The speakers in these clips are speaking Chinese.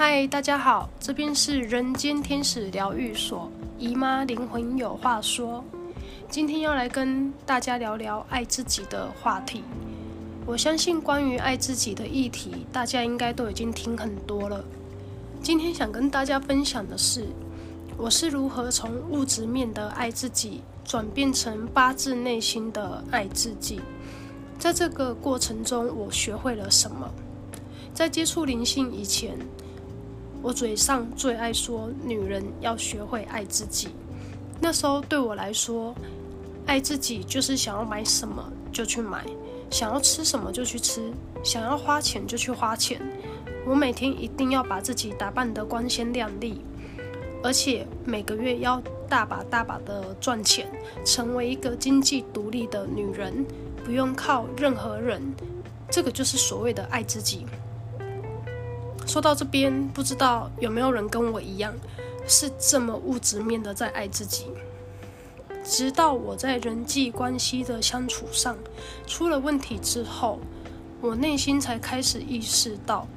嗨，大家好，这边是人间天使疗愈所，姨妈灵魂有话说。今天要来跟大家聊聊爱自己的话题。我相信关于爱自己的议题，大家应该都已经听很多了。今天想跟大家分享的是，我是如何从物质面的爱自己，转变成发自内心的爱自己。在这个过程中，我学会了什么？在接触灵性以前，我嘴上最爱说女人要学会爱自己。那时候对我来说，爱自己就是想要买什么就去买，想要吃什么就去吃，想要花钱就去花钱。我每天一定要把自己打扮得光鲜亮丽，而且每个月要大把大把的赚钱，成为一个经济独立的女人，不用靠任何人。这个就是所谓的爱自己。说到这边，不知道有没有人跟我一样，是这么物质面的在爱自己。直到我在人际关系的相处上出了问题之后，我内心才开始意识到，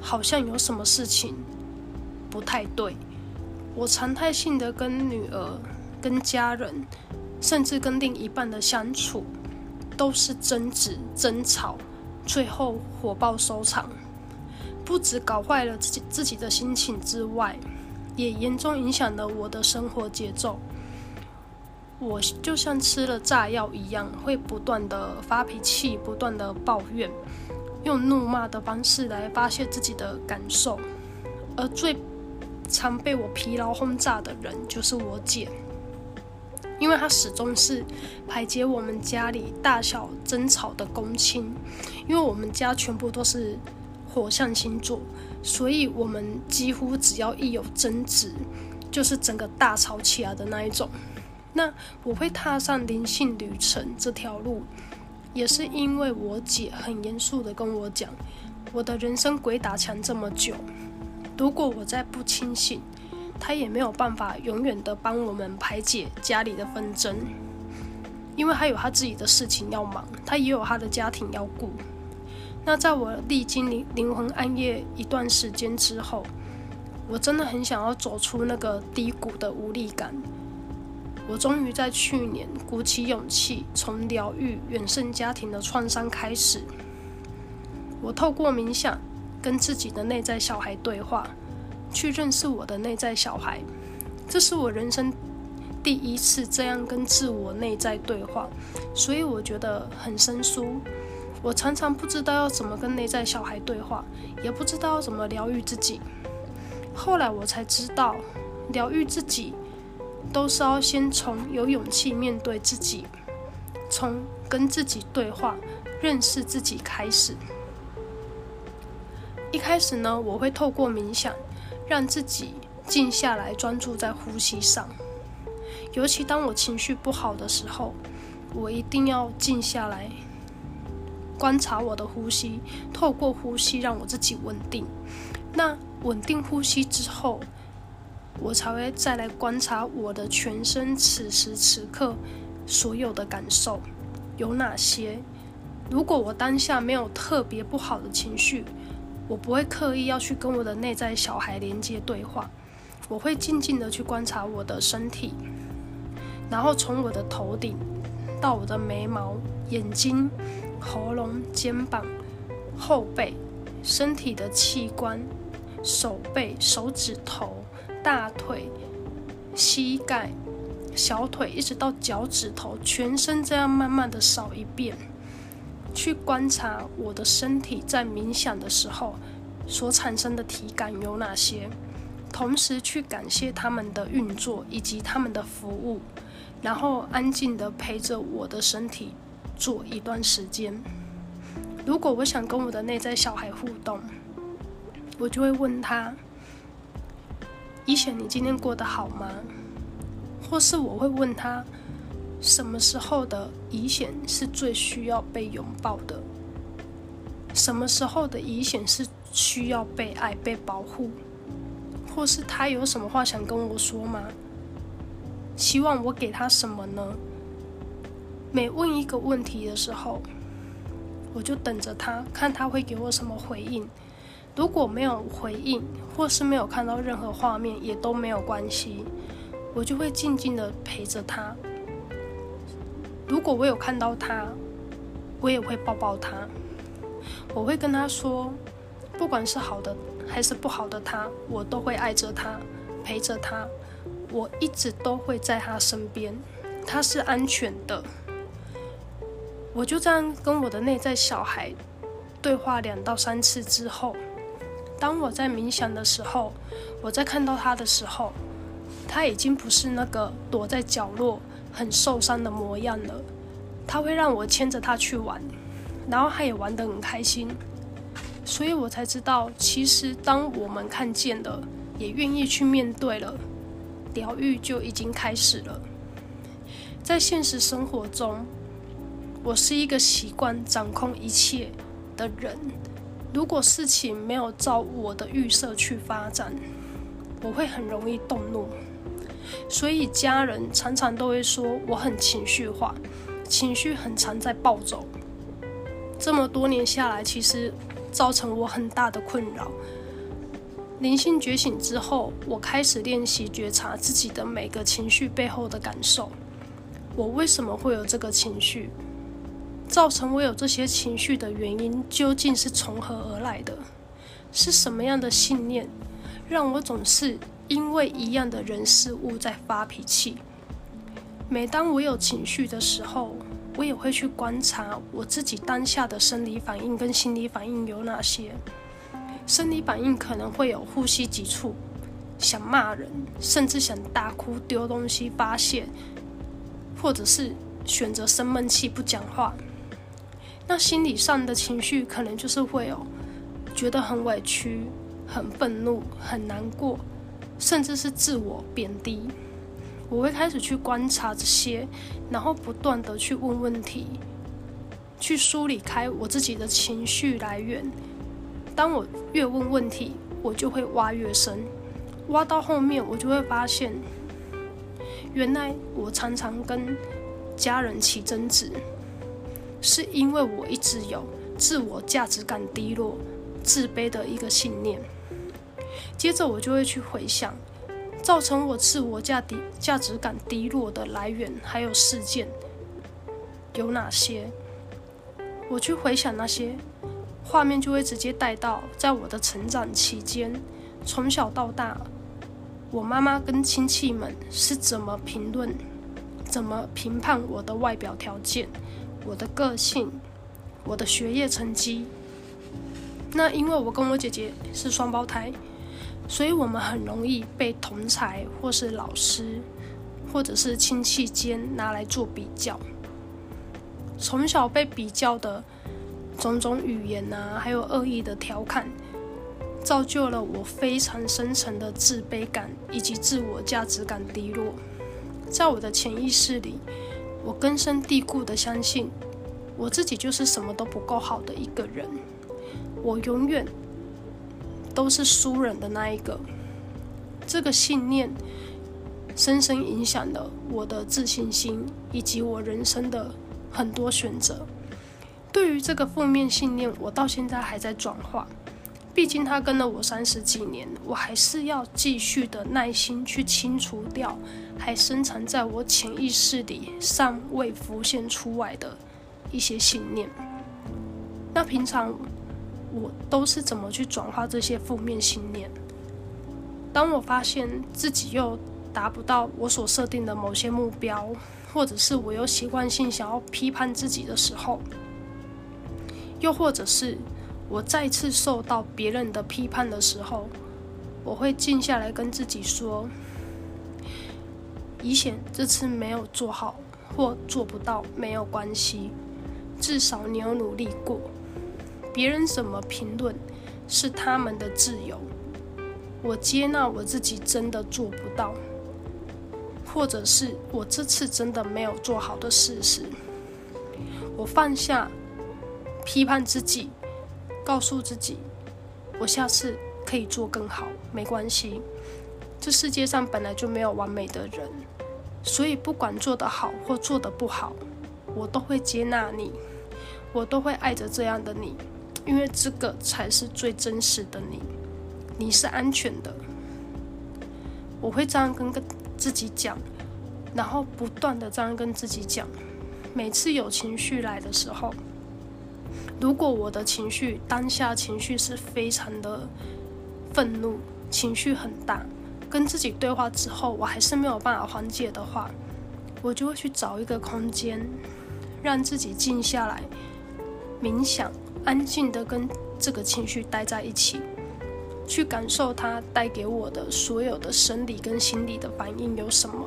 好像有什么事情不太对。我常态性的跟女儿、跟家人，甚至跟另一半的相处，都是争执、争吵，最后火爆收场。不止搞坏了自己自己的心情之外，也严重影响了我的生活节奏。我就像吃了炸药一样，会不断的发脾气，不断的抱怨，用怒骂的方式来发泄自己的感受。而最常被我疲劳轰炸的人，就是我姐，因为她始终是排解我们家里大小争吵的公亲。因为我们家全部都是。火象星座，所以我们几乎只要一有争执，就是整个大吵起来的那一种。那我会踏上灵性旅程这条路，也是因为我姐很严肃地跟我讲，我的人生鬼打墙这么久，如果我再不清醒，她也没有办法永远的帮我们排解家里的纷争，因为她有她自己的事情要忙，她也有她的家庭要顾。那在我历经灵灵魂暗夜一段时间之后，我真的很想要走出那个低谷的无力感。我终于在去年鼓起勇气，从疗愈原生家庭的创伤开始。我透过冥想，跟自己的内在小孩对话，去认识我的内在小孩。这是我人生第一次这样跟自我内在对话，所以我觉得很生疏。我常常不知道要怎么跟内在小孩对话，也不知道怎么疗愈自己。后来我才知道，疗愈自己都是要先从有勇气面对自己，从跟自己对话、认识自己开始。一开始呢，我会透过冥想，让自己静下来，专注在呼吸上。尤其当我情绪不好的时候，我一定要静下来。观察我的呼吸，透过呼吸让我自己稳定。那稳定呼吸之后，我才会再来观察我的全身此时此刻所有的感受有哪些。如果我当下没有特别不好的情绪，我不会刻意要去跟我的内在小孩连接对话，我会静静的去观察我的身体，然后从我的头顶到我的眉毛、眼睛。喉咙、肩膀、后背、身体的器官、手背、手指头、大腿、膝盖、小腿，一直到脚趾头，全身这样慢慢的扫一遍，去观察我的身体在冥想的时候所产生的体感有哪些，同时去感谢他们的运作以及他们的服务，然后安静的陪着我的身体。做一段时间，如果我想跟我的内在小孩互动，我就会问他：“一贤，你今天过得好吗？”或是我会问他：“什么时候的一贤是最需要被拥抱的？什么时候的一贤是需要被爱、被保护？或是他有什么话想跟我说吗？希望我给他什么呢？”每问一个问题的时候，我就等着他，看他会给我什么回应。如果没有回应，或是没有看到任何画面，也都没有关系，我就会静静的陪着他。如果我有看到他，我也会抱抱他，我会跟他说，不管是好的还是不好的他，我都会爱着他，陪着他，我一直都会在他身边，他是安全的。我就这样跟我的内在小孩对话两到三次之后，当我在冥想的时候，我在看到他的时候，他已经不是那个躲在角落。很受伤的模样了，他会让我牵着他去玩，然后他也玩得很开心，所以我才知道，其实当我们看见了，也愿意去面对了，疗愈就已经开始了。在现实生活中，我是一个习惯掌控一切的人，如果事情没有照我的预设去发展，我会很容易动怒。所以家人常常都会说我很情绪化，情绪很常在暴走。这么多年下来，其实造成我很大的困扰。灵性觉醒之后，我开始练习觉察自己的每个情绪背后的感受。我为什么会有这个情绪？造成我有这些情绪的原因究竟是从何而来的？是什么样的信念让我总是？因为一样的人事物在发脾气。每当我有情绪的时候，我也会去观察我自己当下的生理反应跟心理反应有哪些。生理反应可能会有呼吸急促、想骂人，甚至想大哭、丢东西发泄，或者是选择生闷气不讲话。那心理上的情绪可能就是会有觉得很委屈、很愤怒、很难过。甚至是自我贬低，我会开始去观察这些，然后不断的去问问题，去梳理开我自己的情绪来源。当我越问问题，我就会挖越深，挖到后面，我就会发现，原来我常常跟家人起争执，是因为我一直有自我价值感低落、自卑的一个信念。接着我就会去回想，造成我自我价低价值感低落的来源还有事件有哪些？我去回想那些画面，就会直接带到在我的成长期间，从小到大，我妈妈跟亲戚们是怎么评论、怎么评判我的外表条件、我的个性、我的学业成绩。那因为我跟我姐姐是双胞胎。所以我们很容易被同才或是老师，或者是亲戚间拿来做比较。从小被比较的种种语言啊，还有恶意的调侃，造就了我非常深层的自卑感以及自我价值感低落。在我的潜意识里，我根深蒂固的相信，我自己就是什么都不够好的一个人，我永远。都是输人的那一个，这个信念深深影响了我的自信心以及我人生的很多选择。对于这个负面信念，我到现在还在转化。毕竟他跟了我三十几年，我还是要继续的耐心去清除掉，还深藏在我潜意识里尚未浮现出来的一些信念。那平常。我都是怎么去转化这些负面信念？当我发现自己又达不到我所设定的某些目标，或者是我又习惯性想要批判自己的时候，又或者是我再次受到别人的批判的时候，我会静下来跟自己说：“以前这次没有做好或做不到没有关系，至少你有努力过。”别人怎么评论是他们的自由，我接纳我自己真的做不到，或者是我这次真的没有做好的事实，我放下批判自己，告诉自己，我下次可以做更好，没关系。这世界上本来就没有完美的人，所以不管做得好或做得不好，我都会接纳你，我都会爱着这样的你。因为这个才是最真实的你，你是安全的。我会这样跟跟自己讲，然后不断的这样跟自己讲。每次有情绪来的时候，如果我的情绪当下情绪是非常的愤怒，情绪很大，跟自己对话之后，我还是没有办法缓解的话，我就会去找一个空间，让自己静下来，冥想。安静的跟这个情绪待在一起，去感受它带给我的所有的生理跟心理的反应有什么。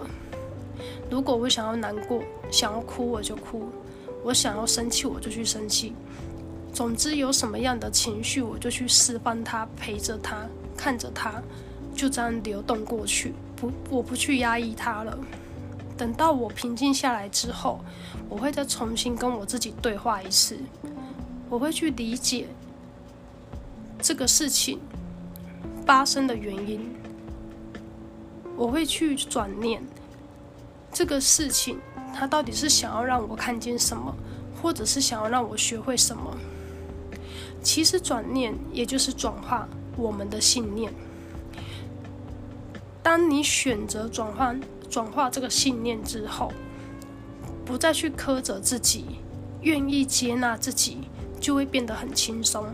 如果我想要难过，想要哭，我就哭；我想要生气，我就去生气。总之，有什么样的情绪，我就去释放它，陪着它，看着它，就这样流动过去。不，我不去压抑它了。等到我平静下来之后，我会再重新跟我自己对话一次。我会去理解这个事情发生的原因，我会去转念这个事情，它到底是想要让我看见什么，或者是想要让我学会什么？其实转念也就是转化我们的信念。当你选择转换、转化这个信念之后，不再去苛责自己，愿意接纳自己。就会变得很轻松，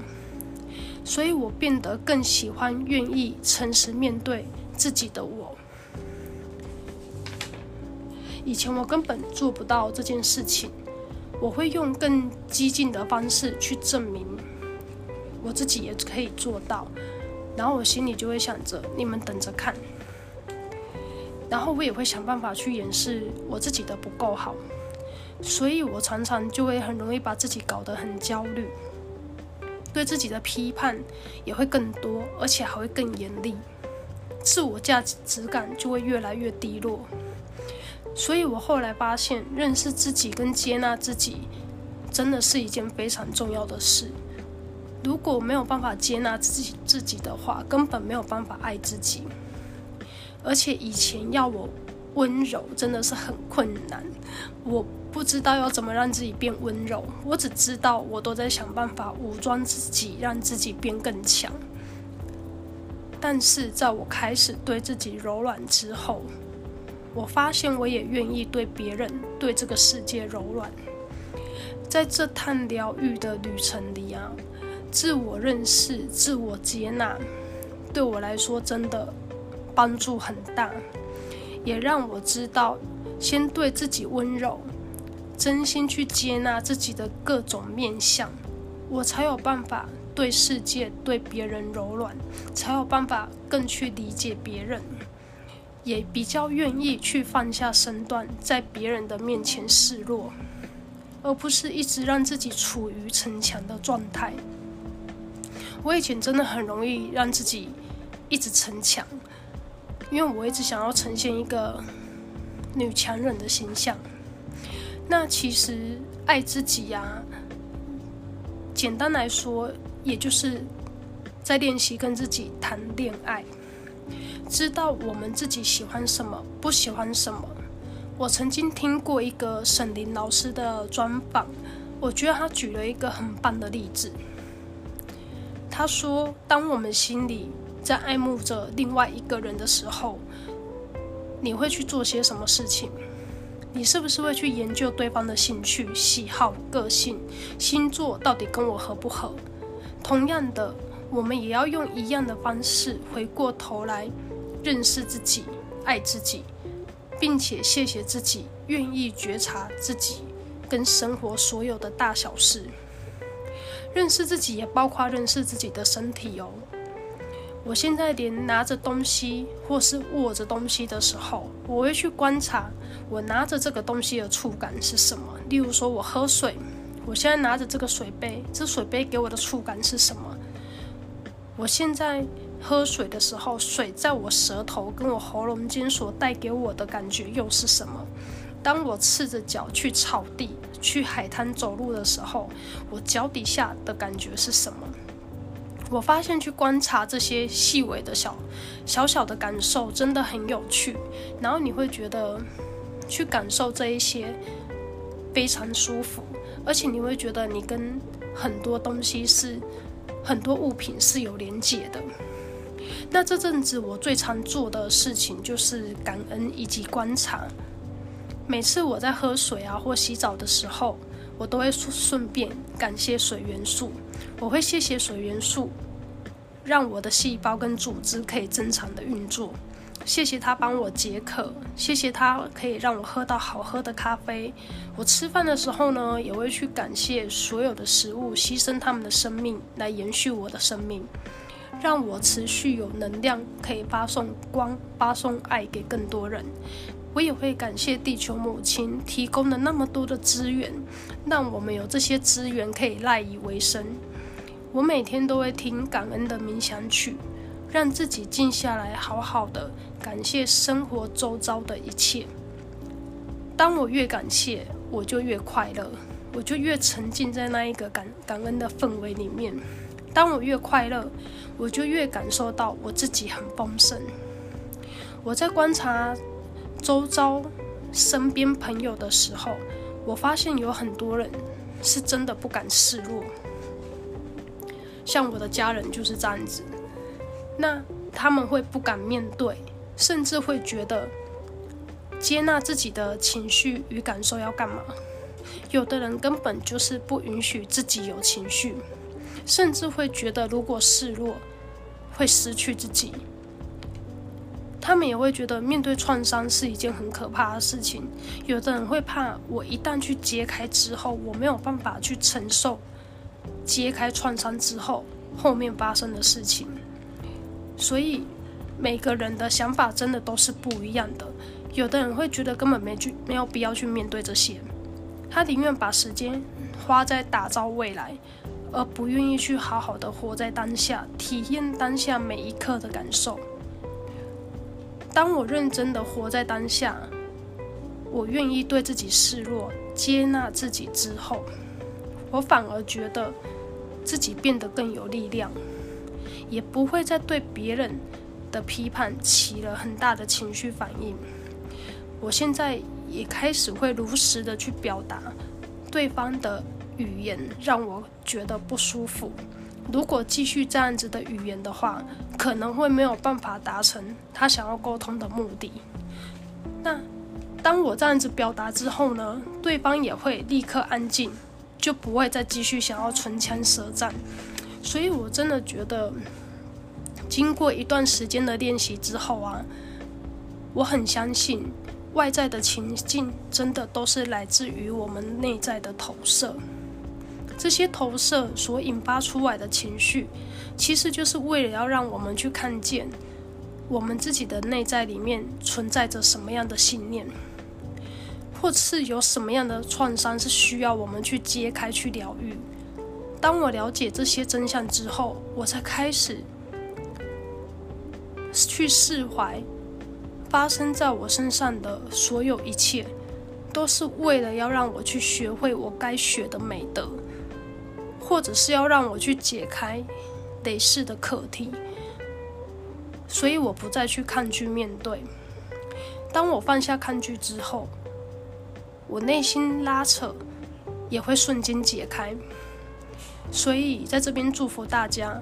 所以我变得更喜欢愿意诚实面对自己的我。以前我根本做不到这件事情，我会用更激进的方式去证明我自己也可以做到，然后我心里就会想着你们等着看，然后我也会想办法去掩饰我自己的不够好。所以我常常就会很容易把自己搞得很焦虑，对自己的批判也会更多，而且还会更严厉，自我价值感就会越来越低落。所以我后来发现，认识自己跟接纳自己，真的是一件非常重要的事。如果没有办法接纳自己自己的话，根本没有办法爱自己。而且以前要我温柔，真的是很困难。我。不知道要怎么让自己变温柔，我只知道我都在想办法武装自己，让自己变更强。但是在我开始对自己柔软之后，我发现我也愿意对别人、对这个世界柔软。在这趟疗愈的旅程里啊，自我认识、自我接纳，对我来说真的帮助很大，也让我知道先对自己温柔。真心去接纳自己的各种面相，我才有办法对世界、对别人柔软，才有办法更去理解别人，也比较愿意去放下身段，在别人的面前示弱，而不是一直让自己处于逞强的状态。我以前真的很容易让自己一直逞强，因为我一直想要呈现一个女强人的形象。那其实爱自己呀、简单来说，也就是在练习跟自己谈恋爱，知道我们自己喜欢什么，不喜欢什么。我曾经听过一个沈伶老师的专访，我觉得他举了一个很棒的例子。他说，当我们心里在爱慕着另外一个人的时候，你会去做些什么事情？你是不是会去研究对方的兴趣、喜好、个性、星座到底跟我合不合？同样的，我们也要用一样的方式回过头来认识自己、爱自己，并且谢谢自己愿意觉察自己跟生活所有的大小事。认识自己也包括认识自己的身体哦。我现在连拿着东西或是握着东西的时候，我会去观察我拿着这个东西的触感是什么。例如说，我喝水，我现在拿着这个水杯，这水杯给我的触感是什么？我现在喝水的时候，水在我舌头跟我喉咙间所带给我的感觉又是什么？当我赤着脚去草地、去海滩走路的时候，我脚底下的感觉是什么？我发现去观察这些细微的小小小的感受真的很有趣，然后你会觉得去感受这一些非常舒服，而且你会觉得你跟很多东西是很多物品是有连结的。那这阵子我最常做的事情就是感恩以及观察。每次我在喝水啊或洗澡的时候，我都会顺便感谢水元素。我会谢谢水元素，让我的细胞跟组织可以正常的运作。谢谢它帮我解渴，谢谢它可以让我喝到好喝的咖啡。我吃饭的时候呢，也会去感谢所有的食物，牺牲他们的生命来延续我的生命。让我持续有能量，可以发送光、发送爱给更多人。我也会感谢地球母亲提供了那么多的资源，让我们有这些资源可以赖以为生。我每天都会听感恩的冥想曲，让自己静下来，好好的感谢生活周遭的一切。当我越感谢，我就越快乐，我就越沉浸在那一个感感恩的氛围里面。当我越快乐，我就越感受到我自己很丰盛。我在观察周遭身边朋友的时候，我发现有很多人是真的不敢示弱。像我的家人就是这样子，那他们会不敢面对，甚至会觉得接纳自己的情绪与感受要干嘛？有的人根本就是不允许自己有情绪。甚至会觉得，如果示弱，会失去自己。他们也会觉得，面对创伤是一件很可怕的事情。有的人会怕，我一旦去揭开之后，我没有办法去承受揭开创伤之后后面发生的事情。所以，每个人的想法真的都是不一样的。有的人会觉得根本没去，没有必要去面对这些，他宁愿把时间花在打造未来。而不愿意去好好的活在当下，体验当下每一刻的感受。当我认真的活在当下，我愿意对自己示弱，接纳自己之后，我反而觉得自己变得更有力量，也不会再对别人的批判起了很大的情绪反应。我现在也开始会如实的去表达对方的。语言让我觉得不舒服。如果继续这样子的语言的话，可能会没有办法达成他想要沟通的目的。那当我这样子表达之后呢，对方也会立刻安静，就不会再继续想要唇枪舌战。所以我真的觉得，经过一段时间的练习之后啊，我很相信外在的情境真的都是来自于我们内在的投射。这些投射所引发出来的情绪，其实就是为了要让我们去看见我们自己的内在里面存在着什么样的信念，或是有什么样的创伤是需要我们去揭开、去疗愈。当我了解这些真相之后，我才开始去释怀发生在我身上的所有一切，都是为了要让我去学会我该学的美德。或者是要让我去解开累世的课题，所以我不再去抗拒面对。当我放下抗拒之后，我内心拉扯也会瞬间解开。所以在这边祝福大家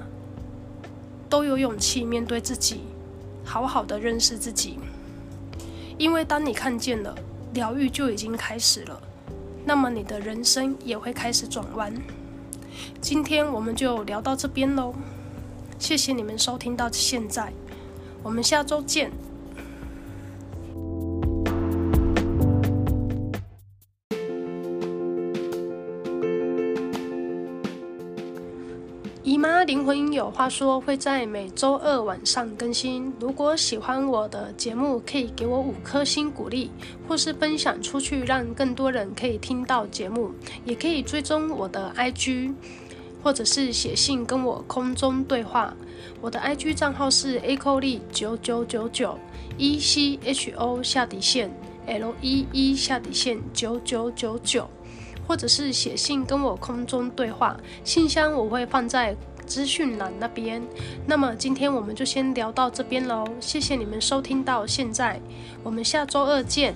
都有勇气面对自己，好好的认识自己。因为当你看见了，疗愈就已经开始了，那么你的人生也会开始转弯。今天我们就聊到这边喽，谢谢你们收听到现在，我们下周见。话说，会在每周二晚上更新。如果喜欢我的节目，可以给我五颗星鼓励，或是分享出去，让更多人可以听到节目。也可以追踪我的 IG，或者是写信跟我空中对话。我的 IG 账号是 a c o l e 九九九九 e c h o 下底线 l e e 下底线九九九九。或者是写信跟我空中对话，信箱我会放在资讯栏那边。那么今天我们就先聊到这边喽，谢谢你们收听到现在，我们下周二见。